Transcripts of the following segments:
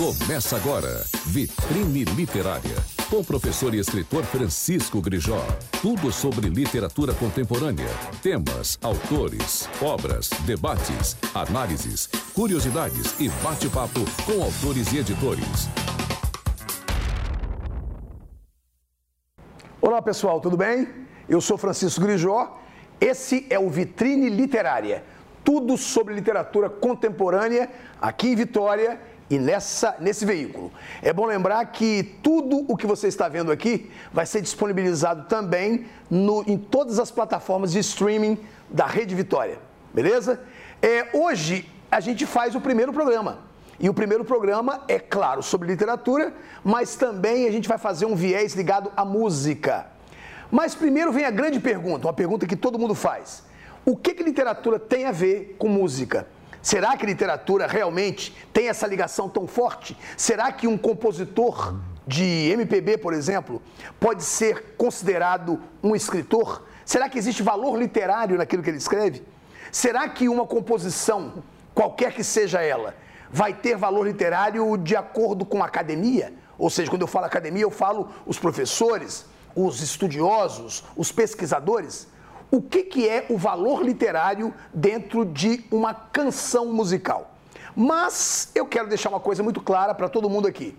Começa agora, Vitrine Literária, com o professor e escritor Francisco Grijó. Tudo sobre literatura contemporânea, temas, autores, obras, debates, análises, curiosidades e bate-papo com autores e editores. Olá pessoal, tudo bem? Eu sou Francisco Grijó. Esse é o Vitrine Literária. Tudo sobre literatura contemporânea aqui em Vitória e nessa, nesse veículo. É bom lembrar que tudo o que você está vendo aqui vai ser disponibilizado também no, em todas as plataformas de streaming da Rede Vitória, beleza? É, hoje a gente faz o primeiro programa. E o primeiro programa é, claro, sobre literatura, mas também a gente vai fazer um viés ligado à música. Mas primeiro vem a grande pergunta, uma pergunta que todo mundo faz. O que, que literatura tem a ver com música? Será que literatura realmente tem essa ligação tão forte? Será que um compositor de MPB, por exemplo, pode ser considerado um escritor? Será que existe valor literário naquilo que ele escreve? Será que uma composição, qualquer que seja ela, vai ter valor literário de acordo com a academia? Ou seja, quando eu falo academia, eu falo os professores, os estudiosos, os pesquisadores o que, que é o valor literário dentro de uma canção musical. Mas eu quero deixar uma coisa muito clara para todo mundo aqui.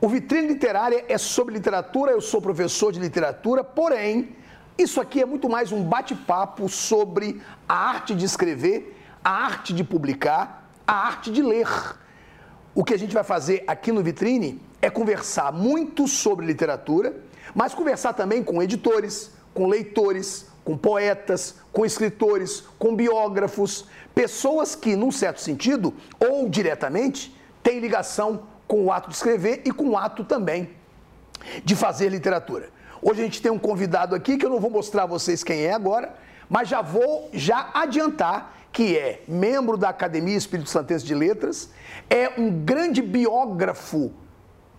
O Vitrine Literária é sobre literatura, eu sou professor de literatura, porém, isso aqui é muito mais um bate-papo sobre a arte de escrever, a arte de publicar, a arte de ler. O que a gente vai fazer aqui no Vitrine é conversar muito sobre literatura, mas conversar também com editores, com leitores, com poetas, com escritores, com biógrafos, pessoas que, num certo sentido, ou diretamente, têm ligação com o ato de escrever e com o ato também de fazer literatura. Hoje a gente tem um convidado aqui que eu não vou mostrar a vocês quem é agora, mas já vou já adiantar que é membro da Academia Espírito Santense de Letras, é um grande biógrafo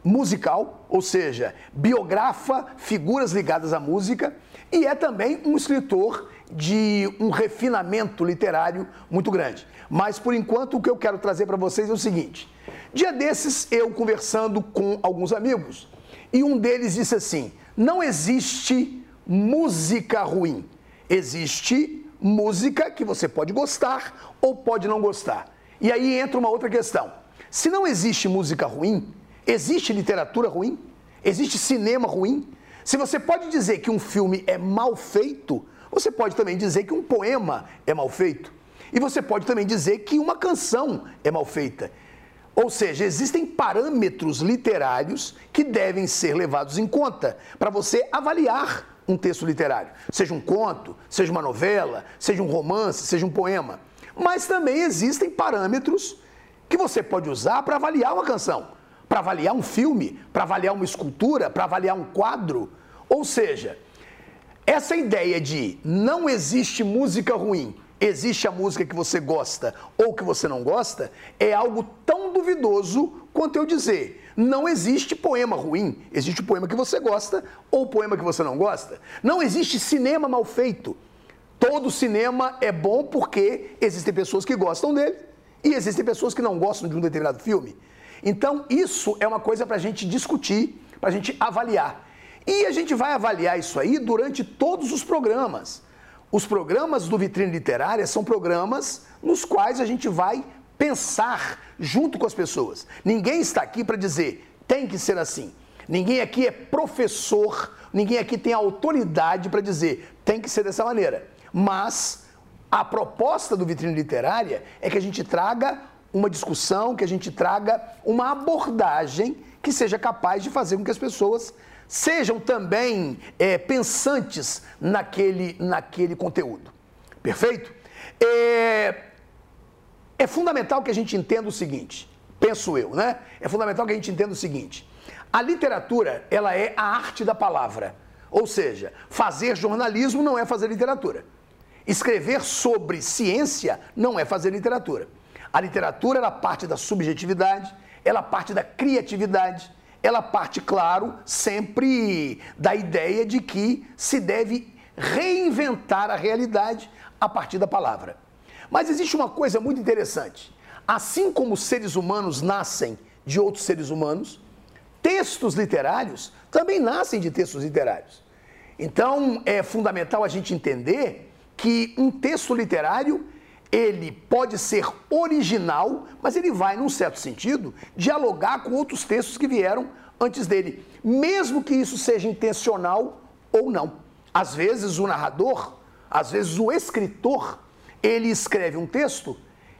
musical, ou seja, biografa figuras ligadas à música e é também um escritor de um refinamento literário muito grande. Mas por enquanto o que eu quero trazer para vocês é o seguinte: dia desses eu conversando com alguns amigos e um deles disse assim: não existe música ruim, existe música que você pode gostar ou pode não gostar. E aí entra uma outra questão: se não existe música ruim, existe literatura ruim? Existe cinema ruim? Se você pode dizer que um filme é mal feito, você pode também dizer que um poema é mal feito. E você pode também dizer que uma canção é mal feita. Ou seja, existem parâmetros literários que devem ser levados em conta para você avaliar um texto literário. Seja um conto, seja uma novela, seja um romance, seja um poema. Mas também existem parâmetros que você pode usar para avaliar uma canção para avaliar um filme, para avaliar uma escultura, para avaliar um quadro. Ou seja, essa ideia de não existe música ruim, existe a música que você gosta ou que você não gosta, é algo tão duvidoso quanto eu dizer. Não existe poema ruim, existe o poema que você gosta ou o poema que você não gosta. Não existe cinema mal feito. Todo cinema é bom porque existem pessoas que gostam dele e existem pessoas que não gostam de um determinado filme. Então, isso é uma coisa para a gente discutir, para a gente avaliar. E a gente vai avaliar isso aí durante todos os programas. Os programas do Vitrine Literária são programas nos quais a gente vai pensar junto com as pessoas. Ninguém está aqui para dizer tem que ser assim. Ninguém aqui é professor, ninguém aqui tem autoridade para dizer tem que ser dessa maneira. Mas a proposta do Vitrine Literária é que a gente traga uma discussão, que a gente traga uma abordagem que seja capaz de fazer com que as pessoas sejam também é, pensantes naquele, naquele conteúdo. Perfeito? É, é fundamental que a gente entenda o seguinte, penso eu, né? É fundamental que a gente entenda o seguinte: a literatura, ela é a arte da palavra. Ou seja, fazer jornalismo não é fazer literatura. Escrever sobre ciência não é fazer literatura. A literatura ela parte da subjetividade, ela parte da criatividade, ela parte, claro, sempre da ideia de que se deve reinventar a realidade a partir da palavra. Mas existe uma coisa muito interessante. Assim como seres humanos nascem de outros seres humanos. Textos literários também nascem de textos literários. Então, é fundamental a gente entender que um texto literário ele pode ser original, mas ele vai, num certo sentido, dialogar com outros textos que vieram antes dele, mesmo que isso seja intencional ou não. Às vezes o narrador, às vezes o escritor, ele escreve um texto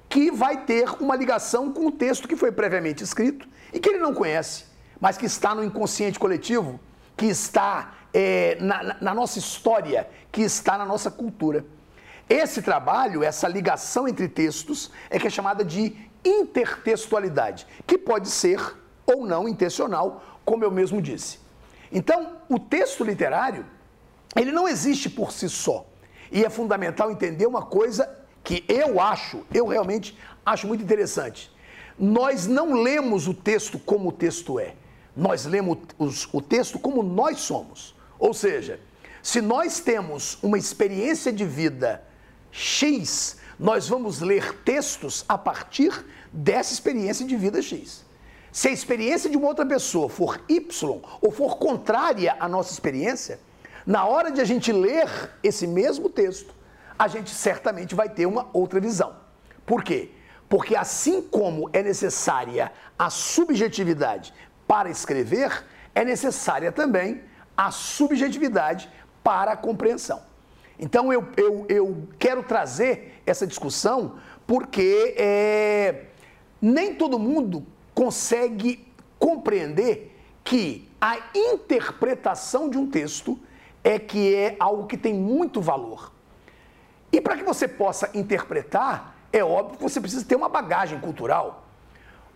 que vai ter uma ligação com o texto que foi previamente escrito e que ele não conhece, mas que está no inconsciente coletivo, que está é, na, na nossa história, que está na nossa cultura. Esse trabalho, essa ligação entre textos, é que é chamada de intertextualidade, que pode ser ou não intencional, como eu mesmo disse. Então, o texto literário, ele não existe por si só. E é fundamental entender uma coisa que eu acho, eu realmente acho muito interessante. Nós não lemos o texto como o texto é. Nós lemos o texto como nós somos. Ou seja, se nós temos uma experiência de vida X, nós vamos ler textos a partir dessa experiência de vida X. Se a experiência de uma outra pessoa for Y ou for contrária à nossa experiência, na hora de a gente ler esse mesmo texto, a gente certamente vai ter uma outra visão. Por quê? Porque assim como é necessária a subjetividade para escrever, é necessária também a subjetividade para a compreensão. Então eu, eu, eu quero trazer essa discussão porque é, nem todo mundo consegue compreender que a interpretação de um texto é que é algo que tem muito valor. E para que você possa interpretar, é óbvio que você precisa ter uma bagagem cultural.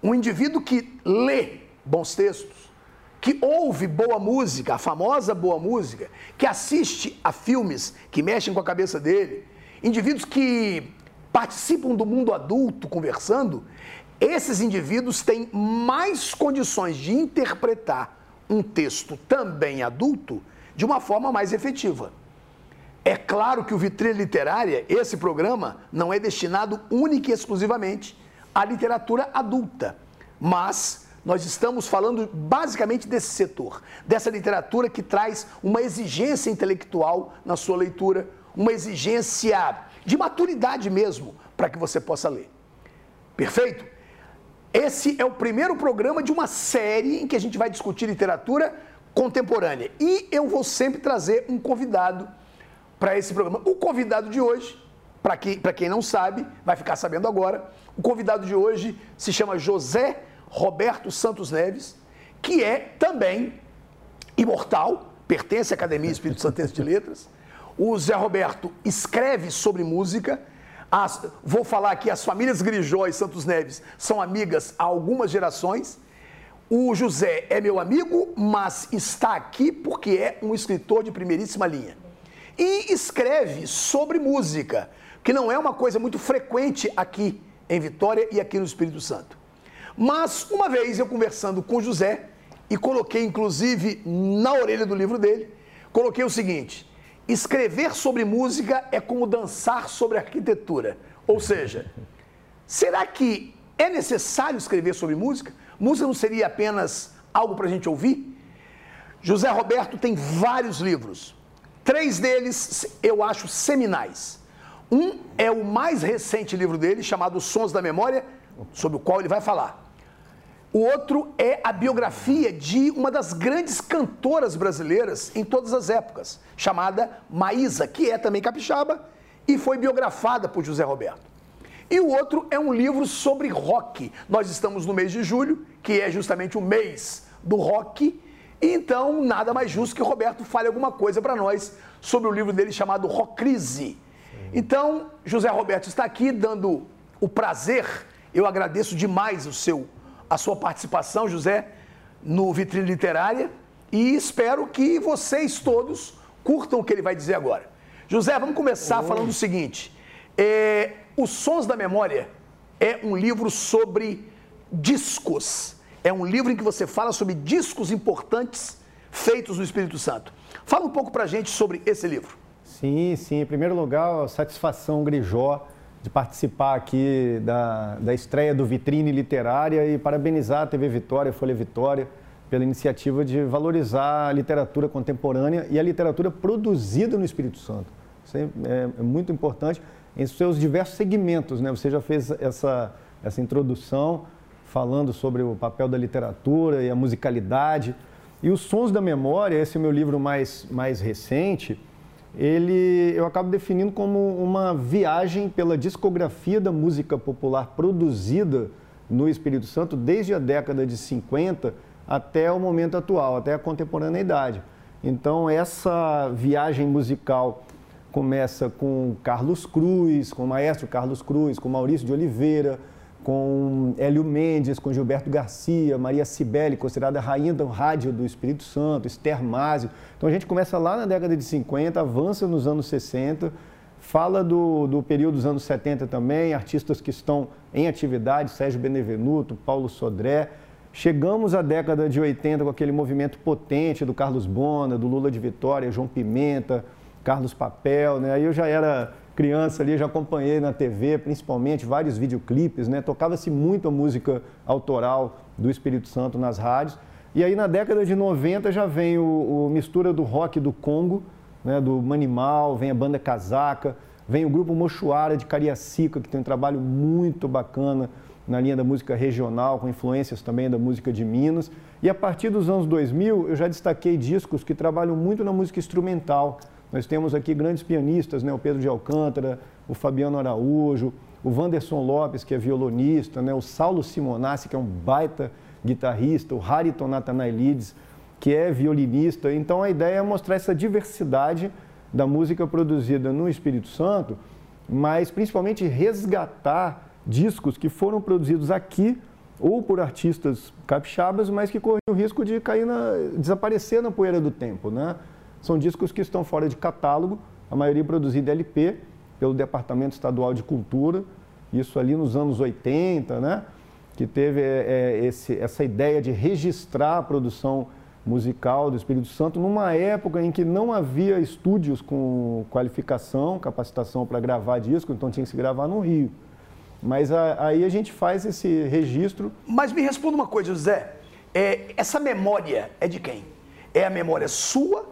Um indivíduo que lê bons textos, que ouve boa música, a famosa boa música, que assiste a filmes que mexem com a cabeça dele, indivíduos que participam do mundo adulto conversando, esses indivíduos têm mais condições de interpretar um texto também adulto de uma forma mais efetiva. É claro que o Vitrine Literária, esse programa, não é destinado única e exclusivamente à literatura adulta, mas nós estamos falando basicamente desse setor, dessa literatura que traz uma exigência intelectual na sua leitura, uma exigência de maturidade mesmo, para que você possa ler. Perfeito? Esse é o primeiro programa de uma série em que a gente vai discutir literatura contemporânea. E eu vou sempre trazer um convidado para esse programa. O convidado de hoje, para quem, quem não sabe, vai ficar sabendo agora. O convidado de hoje se chama José Roberto Santos Neves, que é também imortal, pertence à Academia Espírito Santense de Letras. O Zé Roberto escreve sobre música. As, vou falar aqui, as famílias Grijó e Santos Neves são amigas há algumas gerações. O José é meu amigo, mas está aqui porque é um escritor de primeiríssima linha. E escreve sobre música, que não é uma coisa muito frequente aqui em Vitória e aqui no Espírito Santo. Mas uma vez eu conversando com José, e coloquei inclusive na orelha do livro dele, coloquei o seguinte: escrever sobre música é como dançar sobre arquitetura. Ou seja, será que é necessário escrever sobre música? Música não seria apenas algo para a gente ouvir? José Roberto tem vários livros. Três deles eu acho seminais. Um é o mais recente livro dele, chamado Sons da Memória, sobre o qual ele vai falar. O outro é a biografia de uma das grandes cantoras brasileiras em todas as épocas, chamada Maísa, que é também capixaba e foi biografada por José Roberto. E o outro é um livro sobre rock. Nós estamos no mês de julho, que é justamente o mês do rock, então nada mais justo que o Roberto fale alguma coisa para nós sobre o livro dele chamado Rockrise. Então, José Roberto está aqui dando o prazer, eu agradeço demais o seu a sua participação, José, no Vitrine Literária e espero que vocês todos curtam o que ele vai dizer agora. José, vamos começar Oi. falando o seguinte: é, Os Sons da Memória é um livro sobre discos. É um livro em que você fala sobre discos importantes feitos no Espírito Santo. Fala um pouco pra gente sobre esse livro. Sim, sim. Em primeiro lugar, satisfação, Grijó, de participar aqui da, da estreia do Vitrine Literária e parabenizar a TV Vitória, Folha Vitória, pela iniciativa de valorizar a literatura contemporânea e a literatura produzida no Espírito Santo. Isso é, é muito importante em seus diversos segmentos. Né? Você já fez essa, essa introdução falando sobre o papel da literatura e a musicalidade. E os Sons da Memória, esse é o meu livro mais, mais recente, ele eu acabo definindo como uma viagem pela discografia da música popular produzida no Espírito Santo desde a década de 50 até o momento atual, até a contemporaneidade. Então, essa viagem musical começa com Carlos Cruz, com o maestro Carlos Cruz, com Maurício de Oliveira, com Hélio Mendes, com Gilberto Garcia, Maria Cibele, considerada rainha do rádio do Espírito Santo, Esther Másio. Então a gente começa lá na década de 50, avança nos anos 60, fala do, do período dos anos 70 também, artistas que estão em atividade, Sérgio Benevenuto, Paulo Sodré. Chegamos à década de 80 com aquele movimento potente do Carlos Bona, do Lula de Vitória, João Pimenta, Carlos Papel, né? Aí eu já era criança ali, já acompanhei na TV, principalmente, vários videoclipes, né? Tocava-se muito a música autoral do Espírito Santo nas rádios. E aí na década de 90 já vem o, o mistura do rock do Congo, né? do Manimal, vem a banda Casaca, vem o grupo Mochuara de Cariacica, que tem um trabalho muito bacana na linha da música regional, com influências também da música de Minas. E a partir dos anos 2000, eu já destaquei discos que trabalham muito na música instrumental. Nós temos aqui grandes pianistas, né? o Pedro de Alcântara, o Fabiano Araújo, o Wanderson Lopes, que é violonista, né? o Saulo Simonassi, que é um baita guitarrista, o Hariton Nathanaelides, que é violinista. Então a ideia é mostrar essa diversidade da música produzida no Espírito Santo, mas principalmente resgatar discos que foram produzidos aqui ou por artistas capixabas, mas que correm o risco de cair na, desaparecer na poeira do tempo, né? São discos que estão fora de catálogo, a maioria produzida LP pelo Departamento Estadual de Cultura, isso ali nos anos 80, né? que teve é, esse, essa ideia de registrar a produção musical do Espírito Santo numa época em que não havia estúdios com qualificação, capacitação para gravar disco, então tinha que se gravar no Rio. Mas a, aí a gente faz esse registro. Mas me responda uma coisa, José. É, essa memória é de quem? É a memória sua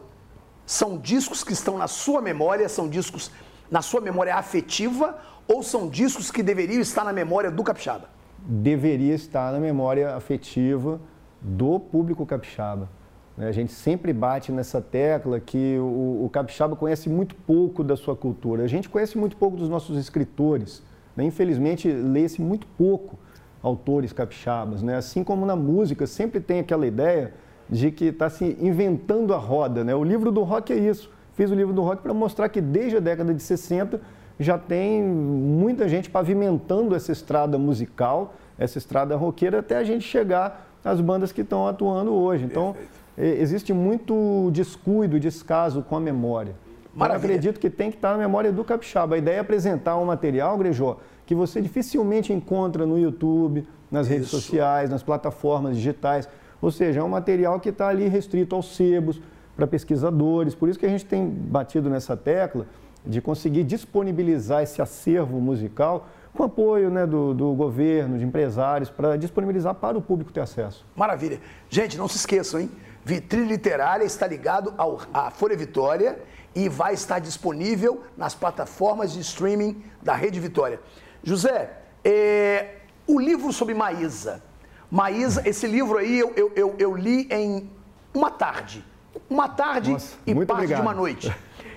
são discos que estão na sua memória, são discos na sua memória afetiva ou são discos que deveriam estar na memória do capixaba? Deveria estar na memória afetiva do público capixaba. Né? A gente sempre bate nessa tecla que o, capixaba conhece muito pouco da sua cultura. A gente conhece muito pouco dos nossos escritores. Né? Infelizmente, lê-se muito pouco autores capixabas. Né? Assim como na música, sempre tem aquela ideia de que está se inventando a roda. Né? O livro do rock é isso. Fiz o livro do rock para mostrar que desde a década de 60 já tem muita gente pavimentando essa estrada musical, essa estrada roqueira, até a gente chegar às bandas que estão atuando hoje. Então, existe muito descuido, descaso com a memória. Mas eu acredito que tem que estar na memória do capixaba. A ideia é apresentar um material, Grejó, que você dificilmente encontra no YouTube, nas redes Isso. sociais, nas plataformas digitais. Ou seja, é um material que está ali restrito aos sebos, para pesquisadores. Por isso que a gente tem batido nessa tecla de conseguir disponibilizar esse acervo musical com apoio né, do, do governo, de empresários, para disponibilizar para o público ter acesso. Maravilha. Gente, não se esqueçam, hein? Vitrine Literária está ligado ao, à Folha Vitória e vai estar disponível nas plataformas de streaming da Rede Vitória. José, é, o livro sobre Maísa, Maísa, esse livro aí eu, eu, eu, eu li em uma tarde. Uma tarde Nossa, e parte obrigado. de uma noite.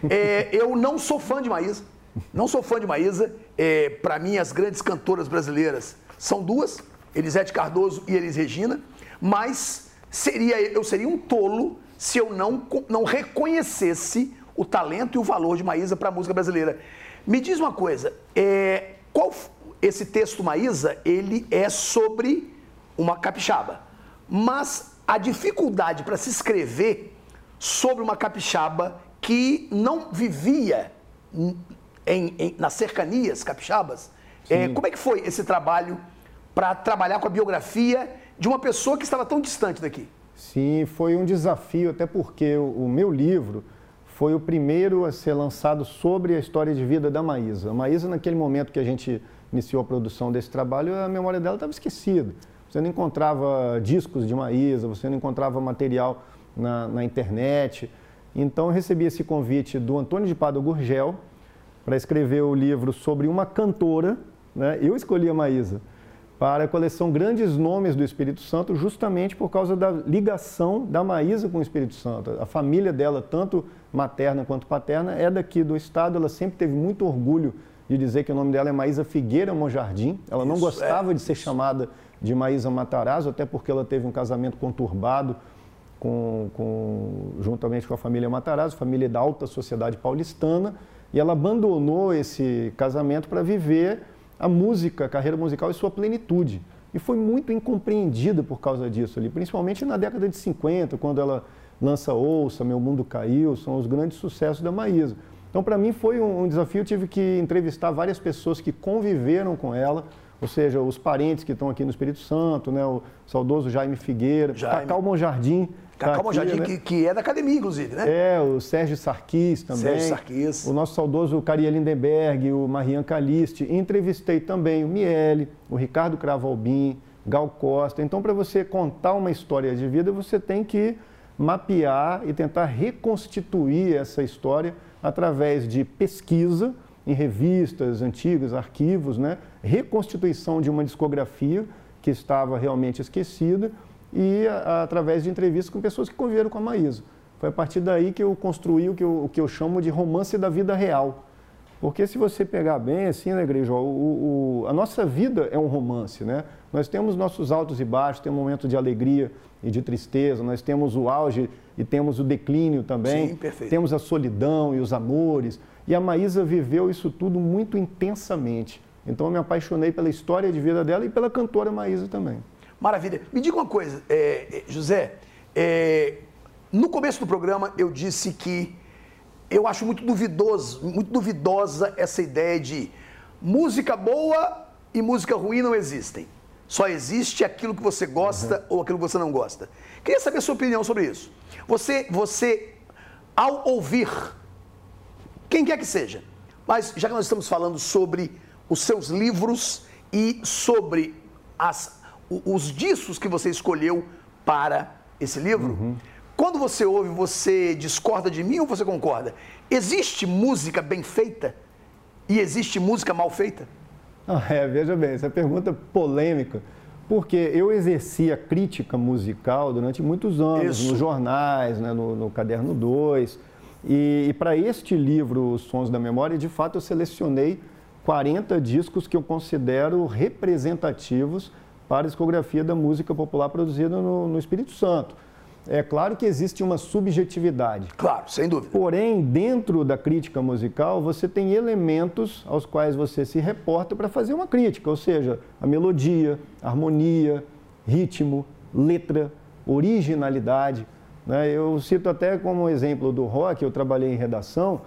É, eu não sou fã de Maísa. Não sou fã de Maísa. É, Para mim, as grandes cantoras brasileiras são duas: Elisete Cardoso e Elis Regina. Mas seria, eu seria um tolo se eu não, não reconhecesse o talento e o valor de Maísa para a música brasileira. Me diz uma coisa: é, qual esse texto Maísa? Ele é sobre uma capixaba. Mas a dificuldade para se escrever sobre uma capixaba que não vivia em, em, nas cercanias capixabas, é, como é que foi esse trabalho para trabalhar com a biografia de uma pessoa que estava tão distante daqui? Sim, foi um desafio, até porque o, o meu livro foi o primeiro a ser lançado sobre a história de vida da Maísa. A Maísa, naquele momento que a gente iniciou a produção desse trabalho, a memória dela estava esquecida. Você não encontrava discos de Maísa, você não encontrava material na, na internet. Então, eu recebi esse convite do Antônio de Pado Gurgel para escrever o livro sobre uma cantora. Né? Eu escolhi a Maísa para a coleção Grandes Nomes do Espírito Santo, justamente por causa da ligação da Maísa com o Espírito Santo. A família dela, tanto materna quanto paterna, é daqui do estado. Ela sempre teve muito orgulho de dizer que o nome dela é Maísa Figueira Monjardim. Ela não Isso, gostava é. de ser chamada de Maísa Matarazzo, até porque ela teve um casamento conturbado com, com, juntamente com a família Matarazzo, família da alta sociedade paulistana, e ela abandonou esse casamento para viver a música, a carreira musical em sua plenitude. E foi muito incompreendida por causa disso ali, principalmente na década de 50, quando ela lança Ouça, Meu Mundo Caiu, são os grandes sucessos da Maísa. Então, para mim, foi um, um desafio. Eu tive que entrevistar várias pessoas que conviveram com ela, ou seja, os parentes que estão aqui no Espírito Santo, né, o saudoso Jaime Figueira, Jaime. Cacau Monjardim, Cacau tá Jardim, né? que, que, é da academia, inclusive, né? É, o Sérgio Sarkis também. Sérgio Sarkis. O nosso saudoso Caria Lindenberg, o Marian Caliste. Entrevistei também o Miele, o Ricardo Cravalbim, Gal Costa. Então, para você contar uma história de vida, você tem que mapear e tentar reconstituir essa história através de pesquisa em revistas antigas, arquivos, né? reconstituição de uma discografia que estava realmente esquecida e a, através de entrevistas com pessoas que conviveram com a Maísa. Foi a partir daí que eu construí o que eu, o que eu chamo de romance da vida real. Porque se você pegar bem, assim, né, igreja, o, o, a nossa vida é um romance, né? Nós temos nossos altos e baixos, temos momentos de alegria e de tristeza, nós temos o auge e temos o declínio também. Sim, perfeito. Temos a solidão e os amores. E a Maísa viveu isso tudo muito intensamente. Então eu me apaixonei pela história de vida dela e pela cantora Maísa também. Maravilha. Me diga uma coisa, é, é, José. É, no começo do programa eu disse que eu acho muito duvidoso, muito duvidosa essa ideia de música boa e música ruim não existem. Só existe aquilo que você gosta uhum. ou aquilo que você não gosta. Queria saber a sua opinião sobre isso. Você, você, ao ouvir, quem quer que seja, mas já que nós estamos falando sobre os seus livros e sobre as os discos que você escolheu para esse livro. Uhum. Quando você ouve, você discorda de mim ou você concorda? Existe música bem feita e existe música mal feita? Ah, é, veja bem, essa pergunta polêmica, porque eu exerci a crítica musical durante muitos anos, Isso. nos jornais, né, no, no Caderno 2. E, e para este livro, Os Sons da Memória, de fato eu selecionei 40 discos que eu considero representativos para a discografia da música popular produzida no, no Espírito Santo. É claro que existe uma subjetividade. Claro, sem dúvida. Porém, dentro da crítica musical, você tem elementos aos quais você se reporta para fazer uma crítica, ou seja, a melodia, harmonia, ritmo, letra, originalidade. Né? Eu cito até como exemplo do rock, eu trabalhei em redação,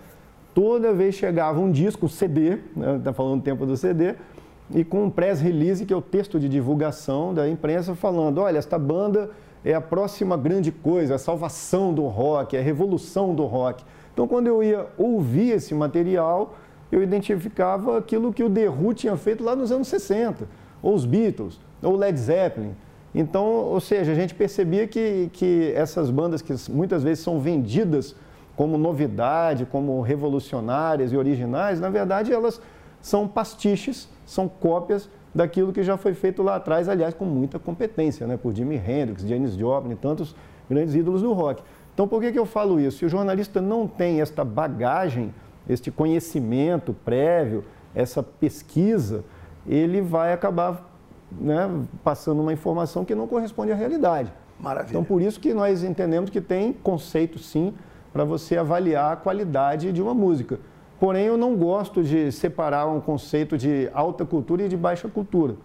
toda vez chegava um disco, um CD, está né? Falando do tempo do CD, e com um press release, que é o texto de divulgação da imprensa, falando: olha, esta banda é a próxima grande coisa, a salvação do rock, a revolução do rock. Então, quando eu ia ouvir esse material, eu identificava aquilo que o The Who tinha feito lá nos anos 60, ou os Beatles, ou Led Zeppelin. Então, ou seja, a gente percebia que, que essas bandas que muitas vezes são vendidas como novidade, como revolucionárias e originais, na verdade elas são pastiches são cópias daquilo que já foi feito lá atrás, aliás, com muita competência, né? por Jimi Hendrix, Janis Joplin, tantos grandes ídolos do rock. Então, por que, que eu falo isso? Se o jornalista não tem esta bagagem, este conhecimento prévio, essa pesquisa, ele vai acabar né, passando uma informação que não corresponde à realidade. Maravilha. Então, por isso que nós entendemos que tem conceito, sim, para você avaliar a qualidade de uma música. Porém, eu não gosto de separar um conceito de alta cultura e de baixa cultura.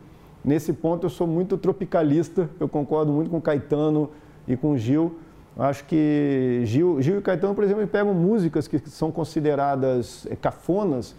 Nesse ponto, eu sou muito tropicalista, eu concordo muito com Caetano e com Gil. Acho que Gil, Gil e Caetano, por exemplo, pegam músicas que são consideradas eh, cafonas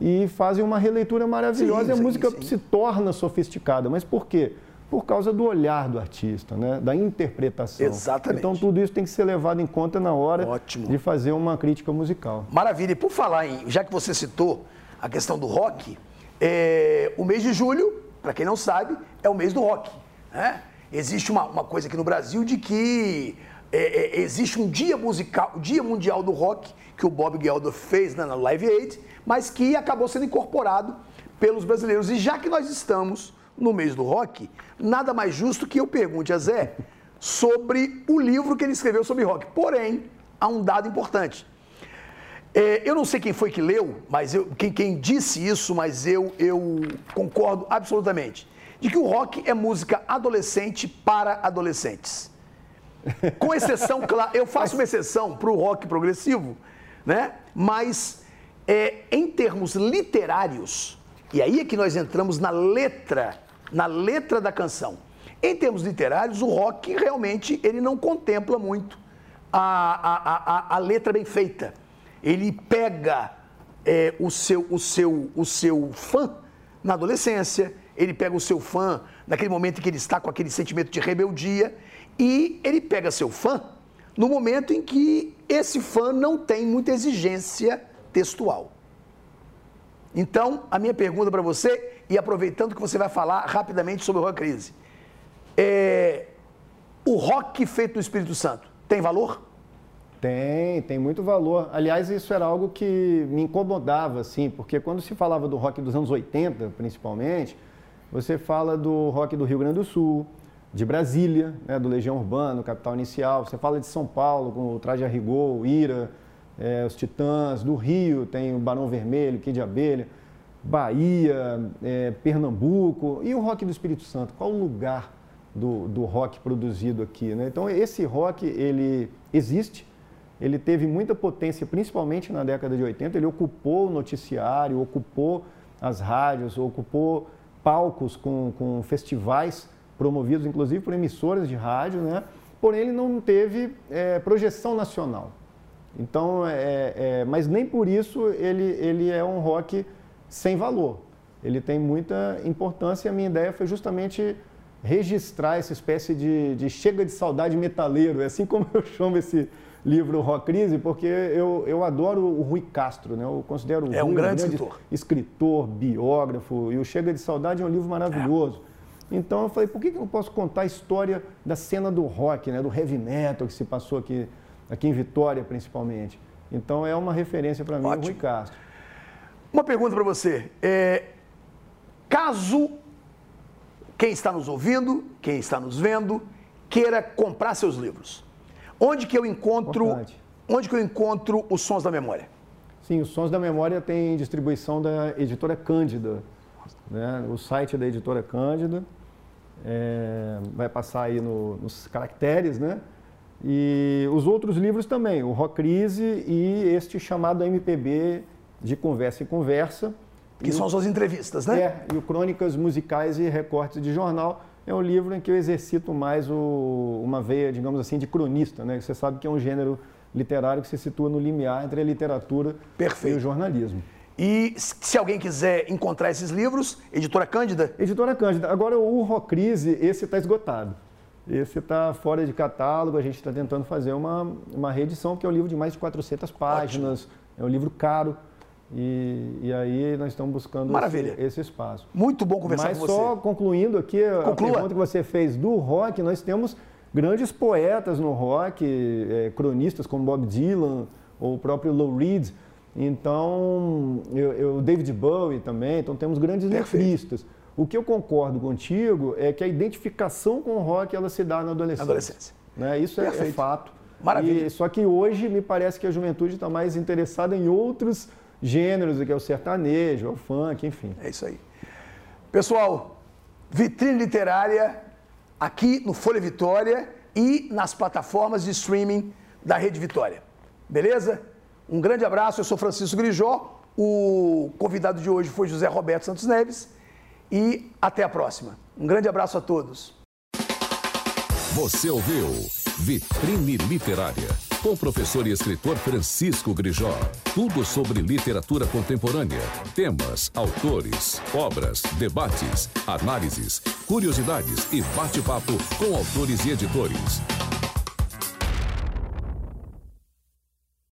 e fazem uma releitura maravilhosa sim, e a sim, música sim. se torna sofisticada. Mas por quê? por causa do olhar do artista, né? da interpretação. Exatamente. Então tudo isso tem que ser levado em conta na hora Ótimo. de fazer uma crítica musical. Maravilha. E por falar em, já que você citou a questão do rock, é, o mês de julho, para quem não sabe, é o mês do rock. Né? Existe uma, uma coisa aqui no Brasil de que é, é, existe um dia musical, o Dia Mundial do Rock, que o Bob Geldof fez né, na Live Aid, mas que acabou sendo incorporado pelos brasileiros. E já que nós estamos no mês do rock, nada mais justo que eu pergunte a Zé sobre o livro que ele escreveu sobre rock. Porém, há um dado importante. É, eu não sei quem foi que leu, mas eu, quem, quem disse isso, mas eu, eu concordo absolutamente. De que o rock é música adolescente para adolescentes. Com exceção, claro, eu faço uma exceção para o rock progressivo, né? Mas é, em termos literários, e aí é que nós entramos na letra, na letra da canção. Em termos literários, o rock realmente ele não contempla muito a, a, a, a letra bem feita. Ele pega é, o, seu, o, seu, o seu fã na adolescência, ele pega o seu fã naquele momento em que ele está com aquele sentimento de rebeldia e ele pega seu fã no momento em que esse fã não tem muita exigência textual. Então, a minha pergunta para você, e aproveitando que você vai falar rapidamente sobre o rock crise, é, o rock feito no Espírito Santo tem valor? Tem, tem muito valor. Aliás, isso era algo que me incomodava, assim, porque quando se falava do rock dos anos 80, principalmente, você fala do rock do Rio Grande do Sul, de Brasília, né, do Legião Urbano, Capital Inicial. Você fala de São Paulo, com o Traje a Rigor, o Ira, é, os Titãs. Do Rio tem o Barão Vermelho, Kid Abelha. Bahia, é, Pernambuco. E o rock do Espírito Santo? Qual o lugar do, do rock produzido aqui? Né? Então, esse rock, ele existe. Ele teve muita potência, principalmente na década de 80. Ele ocupou o noticiário, ocupou as rádios, ocupou palcos com, com festivais promovidos inclusive por emissoras de rádio, né? porém ele não teve é, projeção nacional. Então, é, é, mas nem por isso ele, ele é um rock sem valor. Ele tem muita importância e a minha ideia foi justamente registrar essa espécie de, de chega de saudade metaleiro, é assim como eu chamo esse livro Rock Crise, porque eu, eu adoro o Rui Castro, né? eu considero o é Rui um grande, um grande escritor. escritor, biógrafo, e o Chega de Saudade é um livro maravilhoso. É. Então eu falei, por que, que eu não posso contar a história da cena do rock, né, do heavy metal que se passou aqui, aqui em Vitória, principalmente? Então é uma referência para mim, o Rui Castro. Uma pergunta para você. É, caso quem está nos ouvindo, quem está nos vendo, queira comprar seus livros, onde que eu encontro, Importante. onde que eu encontro os Sons da Memória? Sim, os Sons da Memória tem distribuição da editora Cândida, né? o site da editora Cândida é, vai passar aí no, nos caracteres, né? E os outros livros também, o Rock Crise e este chamado MPB de Conversa e Conversa. Que são o, suas entrevistas, né? É, e o Crônicas Musicais e Recortes de Jornal é um livro em que eu exercito mais o, uma veia, digamos assim, de cronista, né? Você sabe que é um gênero literário que se situa no limiar entre a literatura Perfeito. e o jornalismo. E se alguém quiser encontrar esses livros, Editora Cândida? Editora Cândida. Agora, o Rocrise, esse está esgotado. Esse está fora de catálogo, a gente está tentando fazer uma, uma reedição, porque é um livro de mais de 400 páginas, Ótimo. é um livro caro, e, e aí nós estamos buscando Maravilha. Esse, esse espaço. Muito bom conversar Mas com você. Mas só concluindo aqui Conclua. a pergunta que você fez do rock, nós temos grandes poetas no rock, é, cronistas como Bob Dylan, ou o próprio Lou Reed, então, eu, eu, David Bowie também, então temos grandes letristas. O que eu concordo contigo é que a identificação com o rock ela se dá na adolescência. adolescência. Né? Isso é, é, fato. Maravilha. E, só que hoje me parece que a juventude está mais interessada em outros gêneros, que é o sertanejo, o funk, enfim. É isso aí. Pessoal, vitrine literária aqui no Folha Vitória e nas plataformas de streaming da Rede Vitória. Beleza? Um grande abraço, eu sou Francisco Grijó. O convidado de hoje foi José Roberto Santos Neves. E até a próxima. Um grande abraço a todos. Você ouviu Vitrine Literária com o professor e escritor Francisco Grijó. Tudo sobre literatura contemporânea, temas, autores, obras, debates, análises, curiosidades e bate-papo com autores e editores.